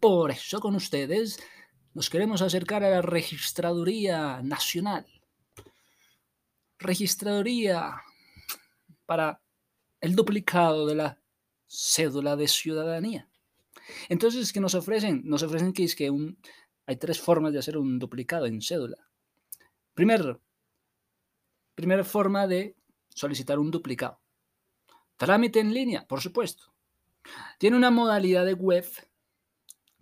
por eso con ustedes nos queremos acercar a la Registraduría Nacional. Registraduría para el duplicado de la cédula de ciudadanía. Entonces, ¿qué nos ofrecen? Nos ofrecen que es que hay tres formas de hacer un duplicado en cédula. Primero, primera forma de solicitar un duplicado. Trámite en línea, por supuesto. Tiene una modalidad de web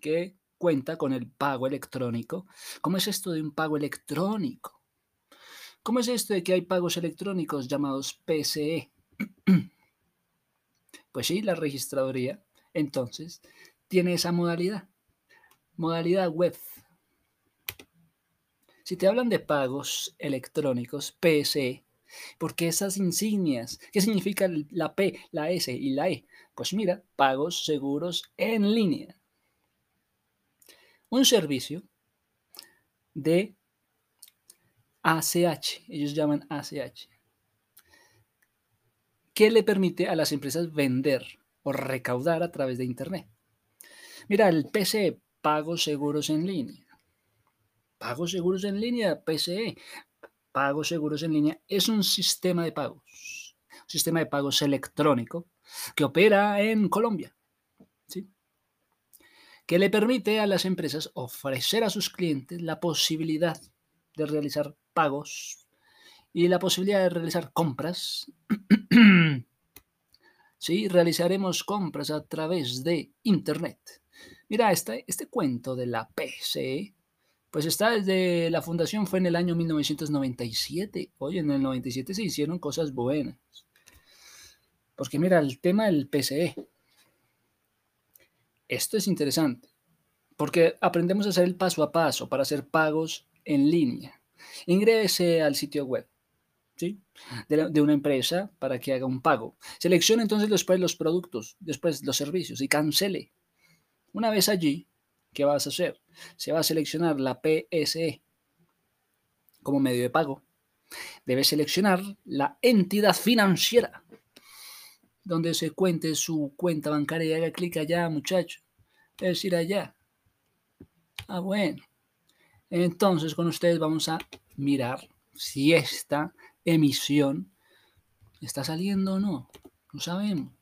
que cuenta con el pago electrónico. ¿Cómo es esto de un pago electrónico? ¿Cómo es esto de que hay pagos electrónicos llamados PCE? Pues sí, la registraduría, entonces, tiene esa modalidad. Modalidad web. Si te hablan de pagos electrónicos, PSE, porque esas insignias, ¿qué significa la P, la S y la E? Pues mira, pagos seguros en línea. Un servicio de ACH, ellos llaman ACH, que le permite a las empresas vender o recaudar a través de Internet. Mira, el PCE, pagos seguros en línea. Pagos seguros en línea, PCE. Pagos seguros en línea es un sistema de pagos, un sistema de pagos electrónico que opera en Colombia. Que le permite a las empresas ofrecer a sus clientes la posibilidad de realizar pagos y la posibilidad de realizar compras. sí, realizaremos compras a través de Internet. Mira, este, este cuento de la PC, pues está desde la fundación, fue en el año 1997. Oye, en el 97 se hicieron cosas buenas. Porque mira, el tema del PCE. Esto es interesante. Porque aprendemos a hacer el paso a paso para hacer pagos en línea. Ingrese al sitio web de, de, una empresa para que haga un pago. Seleccione entonces después los productos, después los servicios y cancele. Una vez allí, ¿qué vas a hacer? Se va a seleccionar la PSE como medio de pago. Debe seleccionar la entidad financiera donde se cuente su cuenta bancaria y haga clic allá, muchacho. Es decir, allá. Ah, bueno. Entonces con ustedes vamos a mirar si esta emisión está saliendo o no. No sabemos.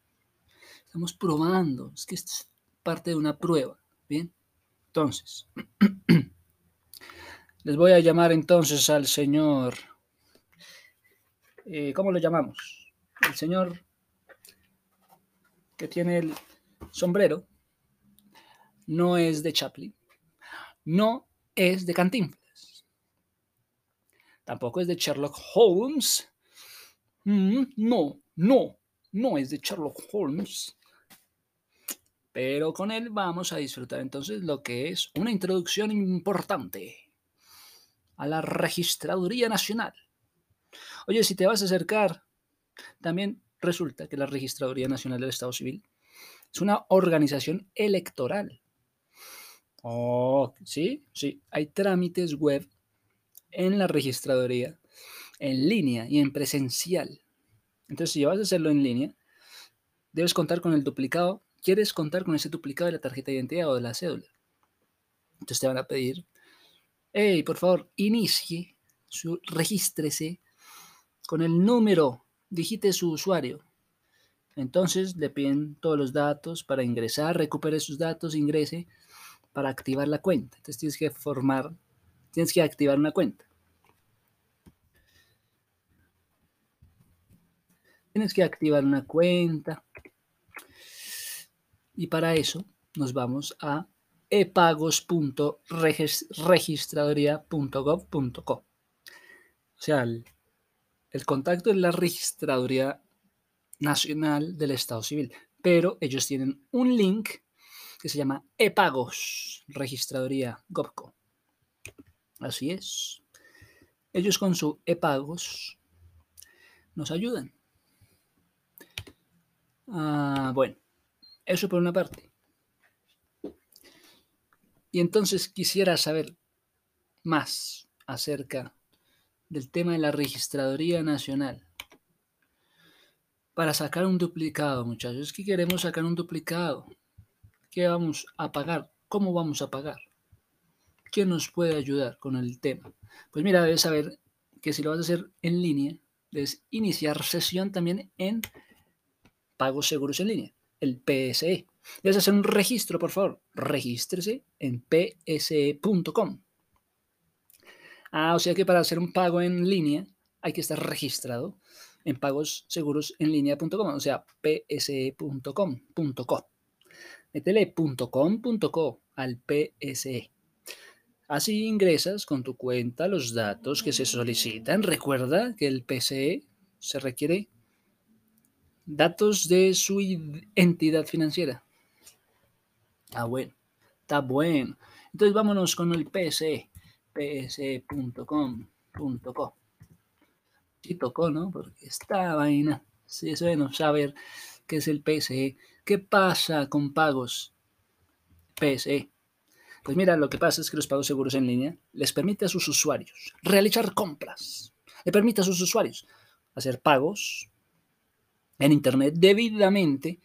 Estamos probando. Es que esto es parte de una prueba. Bien. Entonces, les voy a llamar entonces al señor. Eh, ¿Cómo lo llamamos? El señor que tiene el sombrero no es de Chaplin, no es de Cantinflas, tampoco es de Sherlock Holmes. Mm, no, no, no es de Sherlock Holmes. Pero con él vamos a disfrutar entonces lo que es una introducción importante a la Registraduría Nacional. Oye, si te vas a acercar, también resulta que la Registraduría Nacional del Estado Civil es una organización electoral. Oh, sí, sí, hay trámites web en la registraduría, en línea y en presencial. Entonces, si vas a hacerlo en línea, debes contar con el duplicado quieres contar con ese duplicado de la tarjeta de identidad o de la cédula. Entonces te van a pedir, hey, por favor, inicie, su, regístrese con el número, digite su usuario. Entonces le piden todos los datos para ingresar, recupere sus datos, ingrese para activar la cuenta. Entonces tienes que formar, tienes que activar una cuenta. Tienes que activar una cuenta, y para eso nos vamos a epagos.registraduría.gov.co. O sea, el, el contacto es la Registraduría Nacional del Estado Civil, pero ellos tienen un link que se llama epagos, registraduría GovCo. Así es. Ellos con su epagos nos ayudan. Ah, bueno, eso por una parte. Y entonces quisiera saber más acerca del tema de la Registraduría Nacional. Para sacar un duplicado, muchachos, es que queremos sacar un duplicado. ¿Qué vamos a pagar? ¿Cómo vamos a pagar? ¿Quién nos puede ayudar con el tema? Pues mira, debes saber que si lo vas a hacer en línea, debes iniciar sesión también en pagos seguros en línea, el PSE. Debes hacer un registro, por favor. Regístrese en pse.com. Ah, o sea que para hacer un pago en línea hay que estar registrado en pagos seguros en línea.com, o sea, pse.com.co. Métele .com.co al PSE. Así ingresas con tu cuenta los datos que se solicitan. Recuerda que el PSE se requiere datos de su entidad financiera. Ah, bueno. Está bueno. Entonces vámonos con el PSE. pse.com.co. Sí tocó, ¿no? Porque esta vaina. Sí, es bueno saber qué es el PSE. ¿Qué pasa con pagos PSE? Pues mira, lo que pasa es que los pagos seguros en línea les permite a sus usuarios realizar compras. Le permite a sus usuarios hacer pagos en Internet debidamente,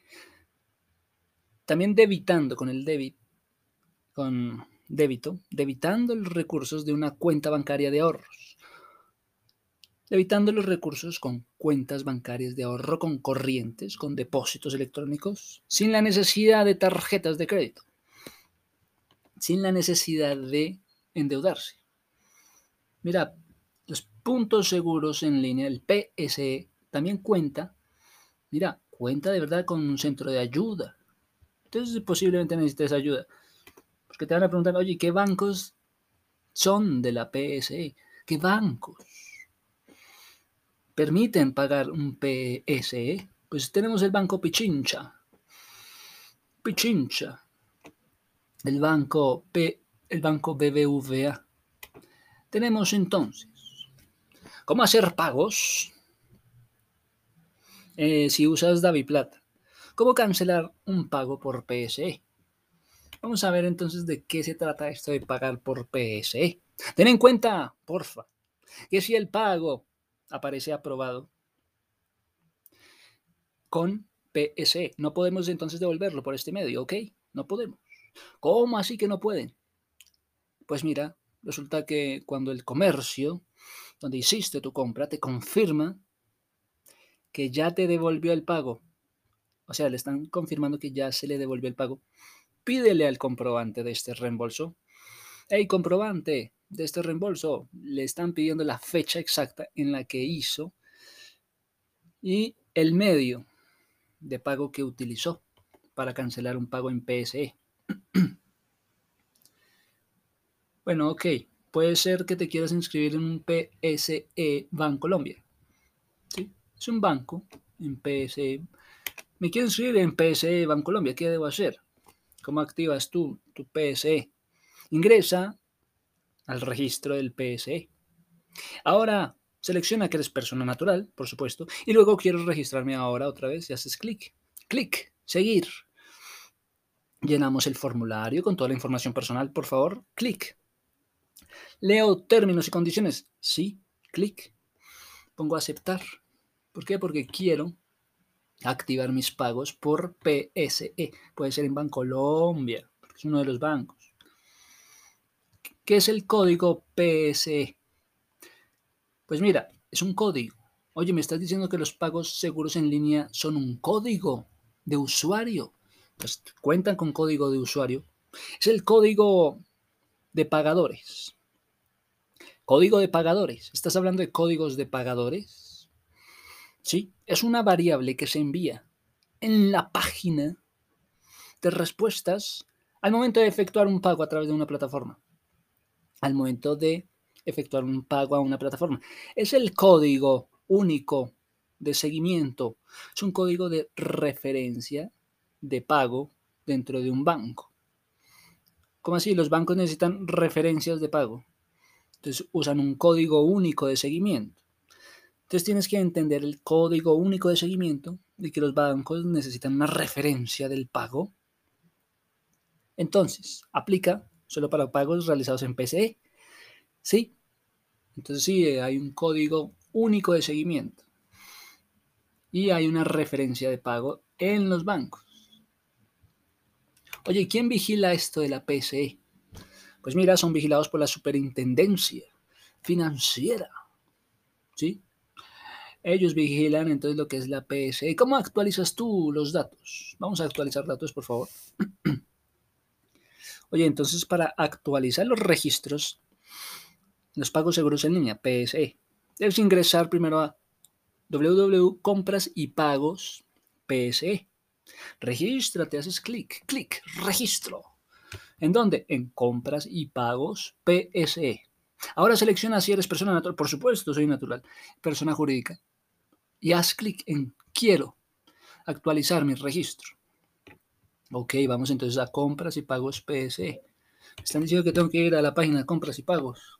también debitando con el débito, con débito, debitando los recursos de una cuenta bancaria de ahorros, debitando los recursos con cuentas bancarias de ahorro, con corrientes, con depósitos electrónicos, sin la necesidad de tarjetas de crédito, sin la necesidad de endeudarse. Mira, los puntos seguros en línea, el PSE, también cuenta Mira, cuenta de verdad con un centro de ayuda. Entonces posiblemente necesites ayuda. Porque te van a preguntar, oye, ¿qué bancos son de la PSE? ¿Qué bancos permiten pagar un PSE? Pues tenemos el banco Pichincha. Pichincha. El banco P, el banco BBVA. Tenemos entonces cómo hacer pagos eh, si usas DaviPlata. ¿Cómo cancelar un pago por PSE? Vamos a ver entonces de qué se trata esto de pagar por PSE. Ten en cuenta, porfa, que si el pago aparece aprobado con PSE, no podemos entonces devolverlo por este medio, ¿ok? No podemos. ¿Cómo así que no pueden? Pues mira, resulta que cuando el comercio donde hiciste tu compra te confirma que ya te devolvió el pago, o sea, le están confirmando que ya se le devolvió el pago, pídele al comprobante de este reembolso. Hey, comprobante de este reembolso, le están pidiendo la fecha exacta en la que hizo y el medio de pago que utilizó para cancelar un pago en PSE. bueno, ok, puede ser que te quieras inscribir en un PSE Bancolombia. ¿sí? Es un banco en PSE. Me quiero inscribir en PSE Bancolombia. ¿Qué debo hacer? ¿Cómo activas tú tu PSE? Ingresa al registro del PSE. Ahora selecciona que eres persona natural, por supuesto, y luego quiero registrarme ahora otra vez y haces clic. Clic, seguir. Llenamos el formulario con toda la información personal, por favor, clic. Leo términos y condiciones. Sí, clic. Pongo aceptar. ¿Por qué? Porque quiero activar mis pagos por PSE. Puede ser en Bancolombia, porque es uno de los bancos. ¿Qué es el código PSE? Pues mira, es un código. Oye, me estás diciendo que los pagos seguros en línea son un código de usuario. Pues cuentan con código de usuario. Es el código de pagadores. Código de pagadores. ¿Estás hablando de códigos de pagadores? ¿Sí? Es una variable que se envía en la página de respuestas al momento de efectuar un pago a través de una plataforma. Al momento de efectuar un pago a una plataforma. Es el código único de seguimiento. Es un código de referencia de pago dentro de un banco. ¿Cómo así? Los bancos necesitan referencias de pago. Entonces usan un código único de seguimiento. Entonces tienes que entender el código único de seguimiento de que los bancos necesitan una referencia del pago. Entonces, aplica solo para pagos realizados en PCE. ¿Sí? Entonces sí, hay un código único de seguimiento. Y hay una referencia de pago en los bancos. Oye, ¿quién vigila esto de la PSE? Pues mira, son vigilados por la superintendencia financiera. ¿Sí? Ellos vigilan entonces lo que es la PSE. ¿Cómo actualizas tú los datos? Vamos a actualizar datos, por favor. Oye, entonces para actualizar los registros, los pagos seguros en línea, PSE, debes ingresar primero a www.compras y pagos PSE. Regístrate, haces clic, clic, registro. ¿En dónde? En compras y pagos PSE. Ahora selecciona si eres persona natural, por supuesto, soy natural, persona jurídica. Y haz clic en quiero actualizar mi registro. Ok, vamos entonces a compras y pagos PSE. están diciendo que tengo que ir a la página de compras y pagos.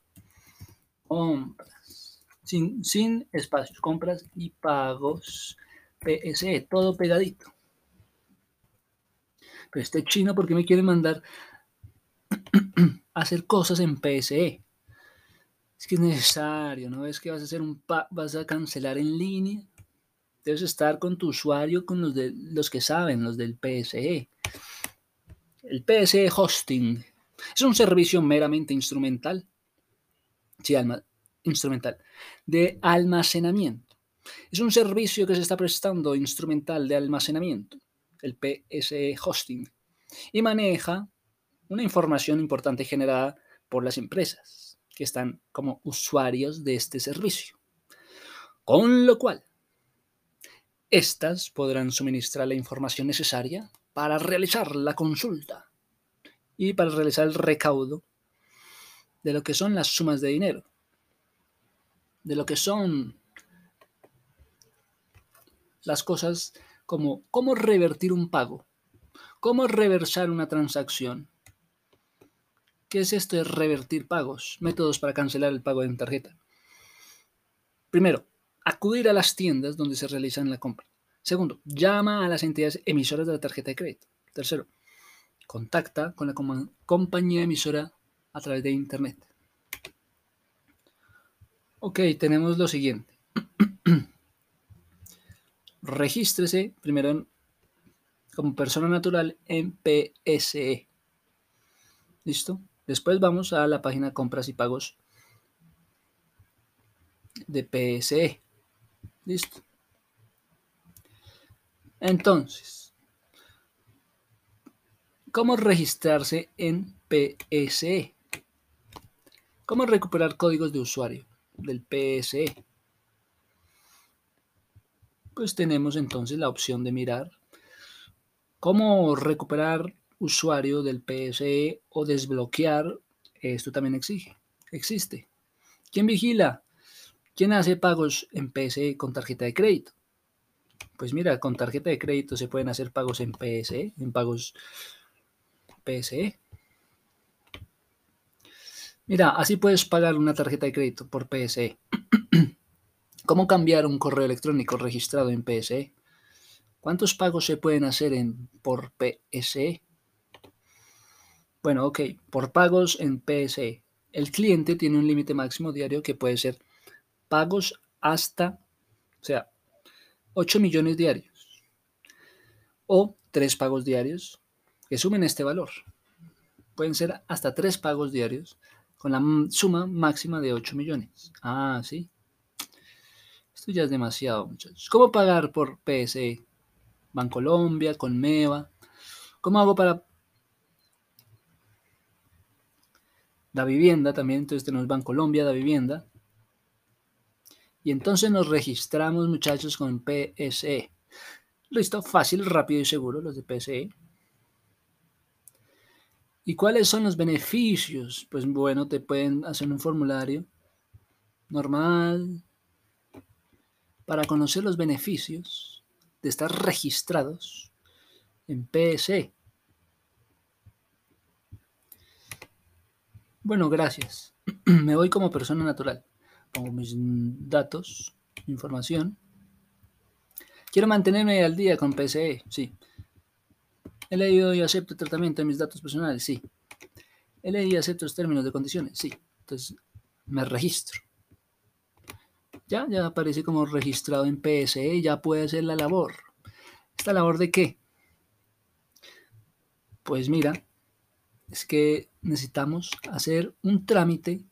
Compras. Sin, sin espacios. Compras y pagos PSE. Todo pegadito. Pero este chino, ¿por qué me quiere mandar a hacer cosas en PSE? Es que es necesario, ¿no? Es que vas a hacer un vas a cancelar en línea. Debes estar con tu usuario, con los de los que saben, los del PSE. El PSE Hosting es un servicio meramente instrumental. Sí, instrumental. De almacenamiento. Es un servicio que se está prestando instrumental de almacenamiento el PSE Hosting, y maneja una información importante generada por las empresas que están como usuarios de este servicio. Con lo cual, estas podrán suministrar la información necesaria para realizar la consulta y para realizar el recaudo de lo que son las sumas de dinero, de lo que son las cosas como cómo revertir un pago, cómo reversar una transacción. ¿Qué es esto de revertir pagos? Métodos para cancelar el pago en tarjeta. Primero, acudir a las tiendas donde se realizan la compra. Segundo, llama a las entidades emisoras de la tarjeta de crédito. Tercero, contacta con la compañía emisora a través de Internet. Ok, tenemos lo siguiente. regístrese primero como persona natural en PSE. ¿Listo? Después vamos a la página compras y pagos de PSE. ¿Listo? Entonces, ¿cómo registrarse en PSE? ¿Cómo recuperar códigos de usuario del PSE? pues tenemos entonces la opción de mirar cómo recuperar usuario del PSE o desbloquear. Esto también exige, existe. ¿Quién vigila? ¿Quién hace pagos en PSE con tarjeta de crédito? Pues mira, con tarjeta de crédito se pueden hacer pagos en PSE, en pagos PSE. Mira, así puedes pagar una tarjeta de crédito por PSE. ¿Cómo cambiar un correo electrónico registrado en PSE? ¿Cuántos pagos se pueden hacer en, por PSE? Bueno, ok, por pagos en PSE. El cliente tiene un límite máximo diario que puede ser pagos hasta, o sea, 8 millones diarios o 3 pagos diarios que sumen este valor. Pueden ser hasta 3 pagos diarios con la suma máxima de 8 millones. Ah, sí. Esto ya es demasiado, muchachos. ¿Cómo pagar por PSE? Bancolombia, Conmeva. ¿Cómo hago para la vivienda también? Entonces tenemos Bancolombia, la vivienda. Y entonces nos registramos, muchachos, con PSE. Listo, fácil, rápido y seguro los de PSE. ¿Y cuáles son los beneficios? Pues bueno, te pueden hacer un formulario normal, para conocer los beneficios de estar registrados en PSE. Bueno, gracias. Me voy como persona natural. Pongo mis datos, información. Quiero mantenerme al día con PSE, sí. He leído y acepto el tratamiento de mis datos personales, sí. He leído y acepto los términos de condiciones, sí. Entonces, me registro. Ya, ya aparece como registrado en PSE, ya puede hacer la labor. ¿Esta labor de qué? Pues mira, es que necesitamos hacer un trámite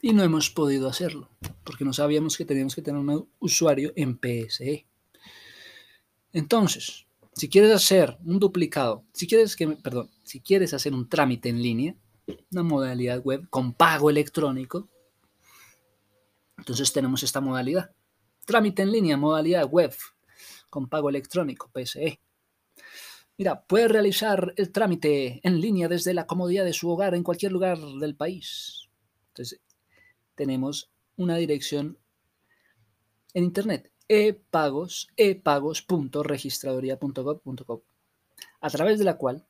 y no hemos podido hacerlo porque no sabíamos que teníamos que tener un usuario en PSE. Entonces, si quieres hacer un duplicado, si quieres que, perdón, si quieres hacer un trámite en línea, una modalidad web con pago electrónico, entonces tenemos esta modalidad. Trámite en línea, modalidad web con pago electrónico, PSE. Mira, puede realizar el trámite en línea desde la comodidad de su hogar en cualquier lugar del país. Entonces, tenemos una dirección en internet, epagos, epagos.registraduría.gov.co, a través de la cual,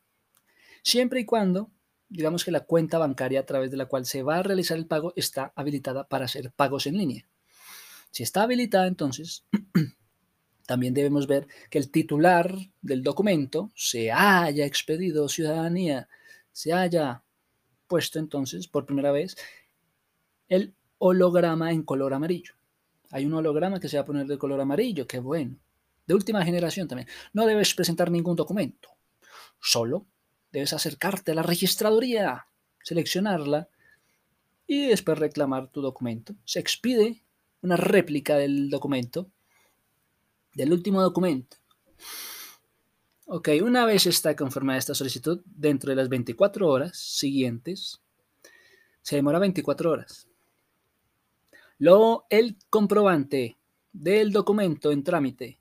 siempre y cuando, digamos que la cuenta bancaria a través de la cual se va a realizar el pago está habilitada para hacer pagos en línea. Si está habilitada, entonces También debemos ver que el titular del documento se haya expedido ciudadanía, se haya puesto entonces por primera vez el holograma en color amarillo. Hay un holograma que se va a poner de color amarillo, qué bueno. De última generación también. No debes presentar ningún documento. Solo debes acercarte a la registraduría, seleccionarla y después reclamar tu documento. Se expide una réplica del documento del último documento. Ok, una vez está confirmada esta solicitud, dentro de las 24 horas siguientes, se demora 24 horas. Luego, el comprobante del documento en trámite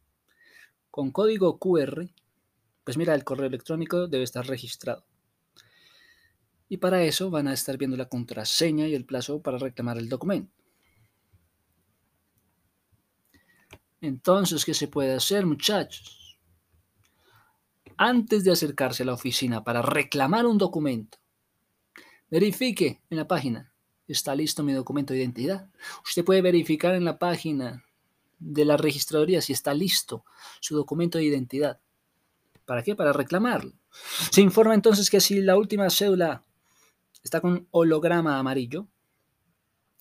con código QR, pues mira, el correo electrónico debe estar registrado. Y para eso van a estar viendo la contraseña y el plazo para reclamar el documento. Entonces, ¿qué se puede hacer, muchachos? Antes de acercarse a la oficina para reclamar un documento, verifique en la página, ¿está listo mi documento de identidad? Usted puede verificar en la página de la registraduría si está listo su documento de identidad. ¿Para qué? Para reclamarlo. Se informa entonces que si la última cédula está con holograma amarillo,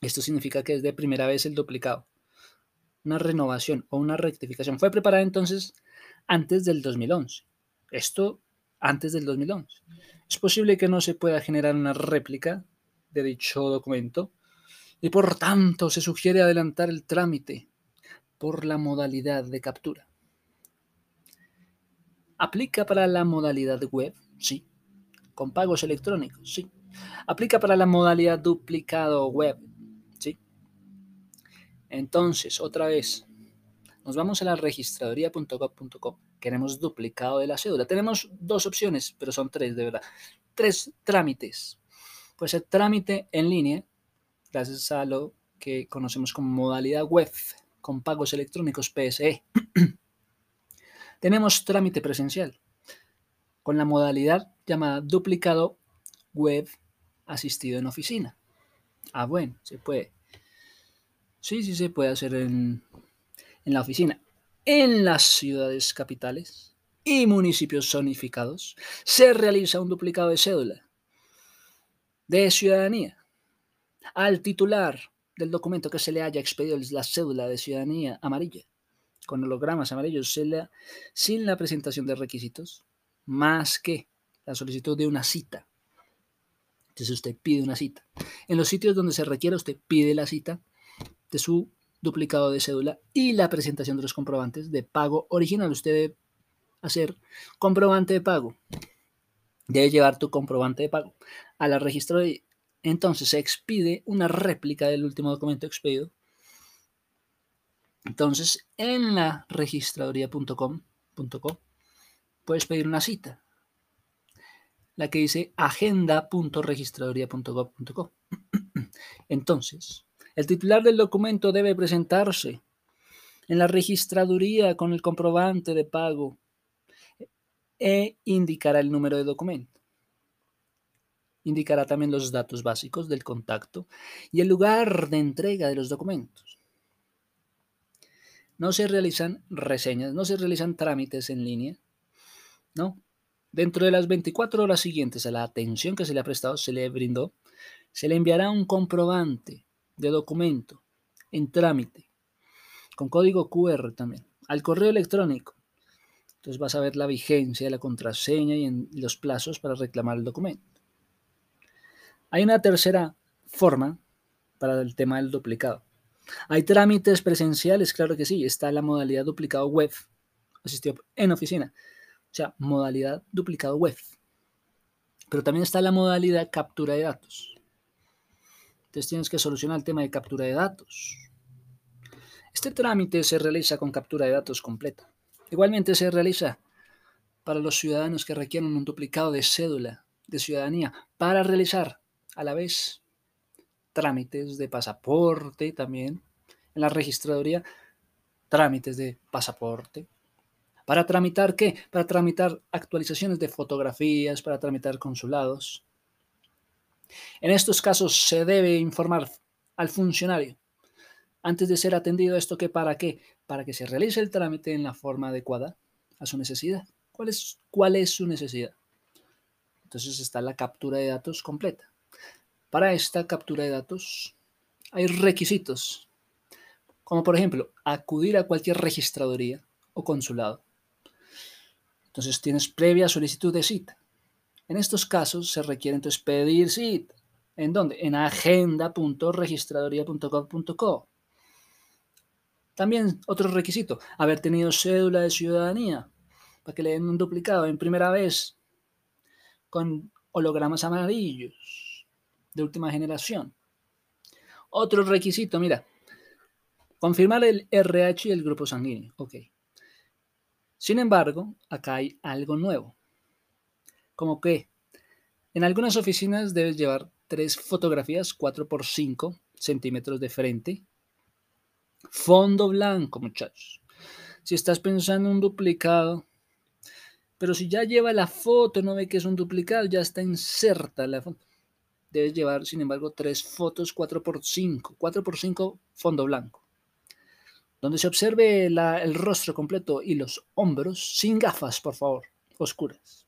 esto significa que es de primera vez el duplicado una renovación o una rectificación. Fue preparada entonces antes del 2011. Esto antes del 2011. Es posible que no se pueda generar una réplica de dicho documento y por tanto se sugiere adelantar el trámite por la modalidad de captura. ¿Aplica para la modalidad web? Sí. ¿Con pagos electrónicos? Sí. ¿Aplica para la modalidad duplicado web? Entonces, otra vez, nos vamos a la registraduría.gov.co. Queremos duplicado de la cédula. Tenemos dos opciones, pero son tres, de verdad. Tres trámites. Puede ser trámite en línea, gracias a lo que conocemos como modalidad web, con pagos electrónicos PSE. Tenemos trámite presencial, con la modalidad llamada duplicado web asistido en oficina. Ah, bueno, se puede. Sí, sí se puede hacer en, la oficina. En las ciudades capitales y municipios zonificados se realiza un duplicado de cédula de ciudadanía al titular del documento que se le haya expedido la cédula de ciudadanía amarilla con hologramas amarillos sin la presentación de requisitos más que la solicitud de una cita. Entonces usted pide una cita. En los sitios donde se requiera usted pide la cita de su duplicado de cédula y la presentación de los comprobantes de pago original. Usted debe hacer comprobante de pago. Debe llevar tu comprobante de pago a la registraduría. Entonces se expide una réplica del último documento expedido. Entonces en la registraduría.com.co puedes pedir una cita. La que dice agenda.registraduría.gov.co. Entonces, el titular del documento debe presentarse en la registraduría con el comprobante de pago e indicará el número de documento. Indicará también los datos básicos del contacto y el lugar de entrega de los documentos. No se realizan reseñas, no se realizan trámites en línea, ¿no? Dentro de las 24 horas siguientes a la atención que se le ha prestado, se le brindó, se le enviará un comprobante de documento en trámite, con código QR también, al correo electrónico. Entonces vas a ver la vigencia la contraseña y en los plazos para reclamar el documento. Hay una tercera forma para el tema del duplicado. Hay trámites presenciales, claro que sí. Está la modalidad duplicado web, asistió en oficina. O sea, modalidad duplicado web. Pero también está la modalidad captura de datos. Tienes que solucionar el tema de captura de datos. Este trámite se realiza con captura de datos completa. Igualmente se realiza para los ciudadanos que requieren un duplicado de cédula de ciudadanía para realizar a la vez trámites de pasaporte también en la registraduría, trámites de pasaporte. ¿Para tramitar qué? Para tramitar actualizaciones de fotografías, para tramitar consulados. En estos casos se debe informar al funcionario antes de ser atendido esto que para qué, para que se realice el trámite en la forma adecuada a su necesidad. ¿Cuál es, cuál es su necesidad? Entonces está la captura de datos completa. Para esta captura de datos hay requisitos, como por ejemplo acudir a cualquier registraduría o consulado. Entonces tienes previa solicitud de cita. En estos casos se requiere entonces pedir cita. ¿En dónde? En agenda.registraduría.gov.co. También otro requisito, haber tenido cédula de ciudadanía para que le den un duplicado en primera vez con hologramas amarillos de última generación. Otro requisito, mira, confirmar el RH y el grupo sanguíneo. Ok. Sin embargo, acá hay algo nuevo. Como que en algunas oficinas debes llevar tres fotografías 4 por 5 centímetros de frente Fondo blanco, muchachos. Si estás pensando en un duplicado, pero si ya lleva la foto, no ve que es un duplicado, ya está inserta la foto. Debes llevar, sin embargo, tres fotos 4x5, 4x5 fondo blanco. Donde se observe el rostro completo y los hombros, sin gafas, por favor, oscuras.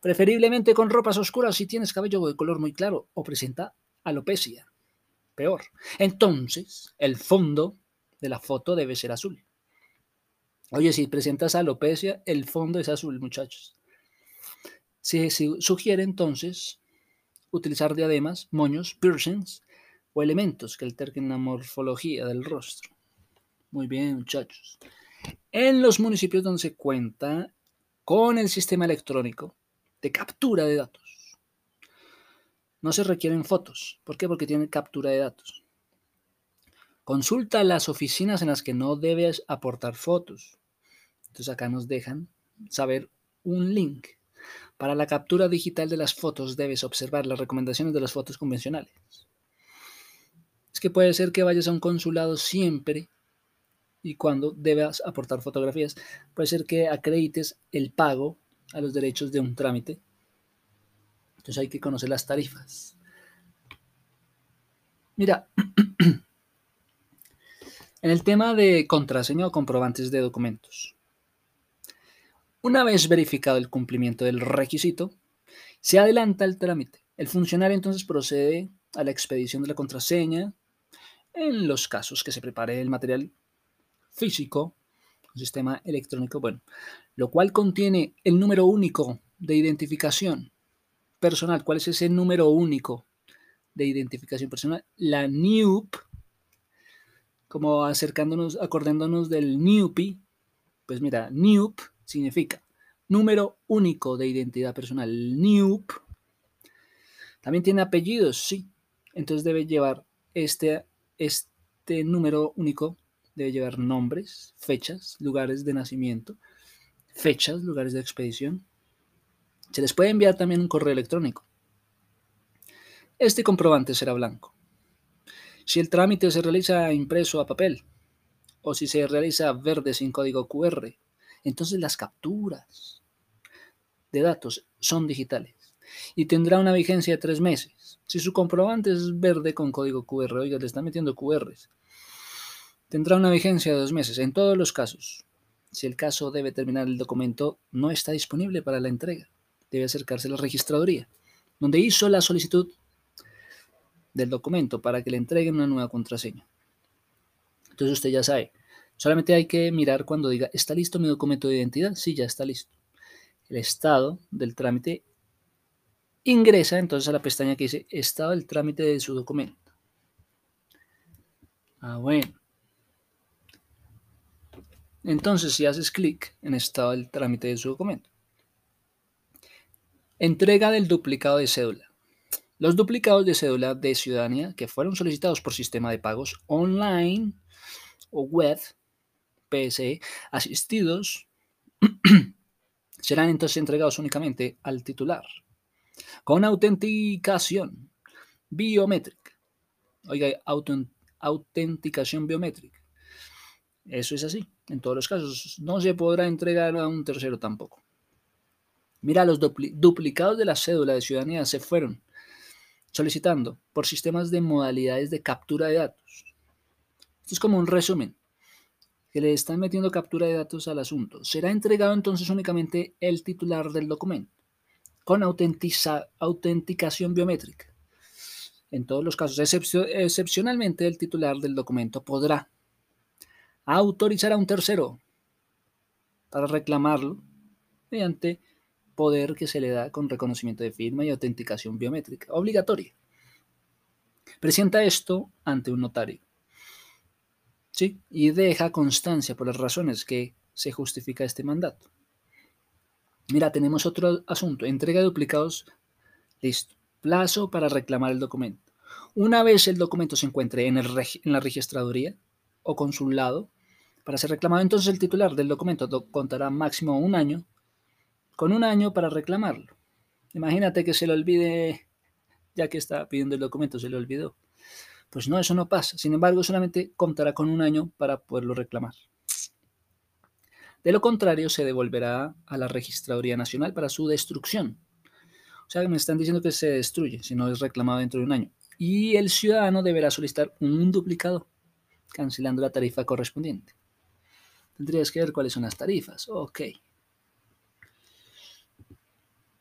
Preferiblemente con ropas oscuras si tienes cabello de color muy claro o presenta alopecia. Peor. Entonces, el fondo de la foto debe ser azul. Oye, si presentas alopecia, el fondo es azul, muchachos. Se, sugiere entonces utilizar diademas, moños, piercings o elementos que alteren la morfología del rostro. Muy bien, muchachos. En los municipios donde se cuenta con el sistema electrónico de captura de datos, no se requieren fotos. ¿Por qué? Porque tiene captura de datos. Consulta las oficinas en las que no debes aportar fotos. Entonces acá nos dejan saber un link. Para la captura digital de las fotos debes observar las recomendaciones de las fotos convencionales. Es que puede ser que vayas a un consulado siempre y cuando debas aportar fotografías, puede ser que acredites el pago a los derechos de un trámite. Entonces hay que conocer las tarifas. Mira, En el tema de contraseña o comprobantes de documentos. Una vez verificado el cumplimiento del requisito, se adelanta el trámite. El funcionario entonces procede a la expedición de la contraseña en los casos que se prepare el material físico, sistema electrónico, bueno, lo cual contiene el número único de identificación personal. ¿Cuál es ese número único de identificación personal? La NIUP como acercándonos, acordándonos del NUPI, pues mira, NUP significa número único de identidad personal. NUP también tiene apellidos, sí. Entonces debe llevar este, este número único, debe llevar nombres, fechas, lugares de nacimiento, fechas, lugares de expedición. Se les puede enviar también un correo electrónico. Este comprobante será blanco. Si el trámite se realiza impreso a papel o si se realiza verde sin código QR, entonces las capturas de datos son digitales y tendrá una vigencia de tres meses. Si su comprobante es verde con código QR, oiga, le está metiendo QRs, tendrá una vigencia de dos meses. En todos los casos, si el caso debe terminar el documento no está disponible para la entrega, debe acercarse a la registraduría, donde hizo la solicitud del documento para que le entreguen una nueva contraseña. Entonces usted ya sabe, Solamente hay que mirar cuando diga, ¿está listo mi documento de identidad? Sí, ya está listo. El estado del trámite ingresa entonces a la pestaña que dice estado del trámite de su documento. Ah, bueno. Entonces, si haces clic en estado del trámite de su documento. Entrega del duplicado de cédula. Los duplicados de cédula de ciudadanía que fueron solicitados por sistema de pagos online o web, PSE, asistidos, serán entonces entregados únicamente al titular con autenticación biométrica. Oiga, autenticación biométrica. Eso es así. En todos los casos, no se podrá entregar a un tercero tampoco. Mira, los duplicados de la cédula de ciudadanía se fueron solicitando por sistemas de modalidades de captura de datos. Esto es como un resumen, que le están metiendo captura de datos al asunto. Será entregado entonces únicamente el titular del documento, con autenticación biométrica. En todos los casos, excepcionalmente el titular del documento podrá autorizar a un tercero para reclamarlo mediante poder que se le da con reconocimiento de firma y autenticación biométrica, obligatoria. Presenta esto ante un notario. ¿Sí? Y deja constancia por las razones que se justifica este mandato. Mira, tenemos otro asunto. Entrega de duplicados. Listo. Plazo para reclamar el documento. Una vez el documento se encuentre en, en la registraduría o consulado, para ser reclamado, entonces el titular del documento contará máximo un año con un año para reclamarlo. Imagínate que se le olvide, ya que está pidiendo el documento, se le olvidó. Pues no, eso no pasa. Sin embargo, solamente contará con un año para poderlo reclamar. De lo contrario, se devolverá a la Registraduría Nacional para su destrucción. O sea, me están diciendo que se destruye si no es reclamado dentro de un año. Y el ciudadano deberá solicitar un duplicado, cancelando la tarifa correspondiente. Tendrías que ver cuáles son las tarifas. Ok.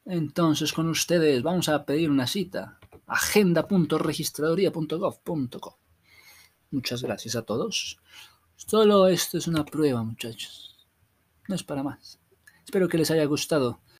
Entonces, con ustedes vamos a pedir una cita. agenda.registraduría.gov.co. Muchas gracias a todos. Solo esto es una prueba, muchachos. No es para más. Espero que les haya gustado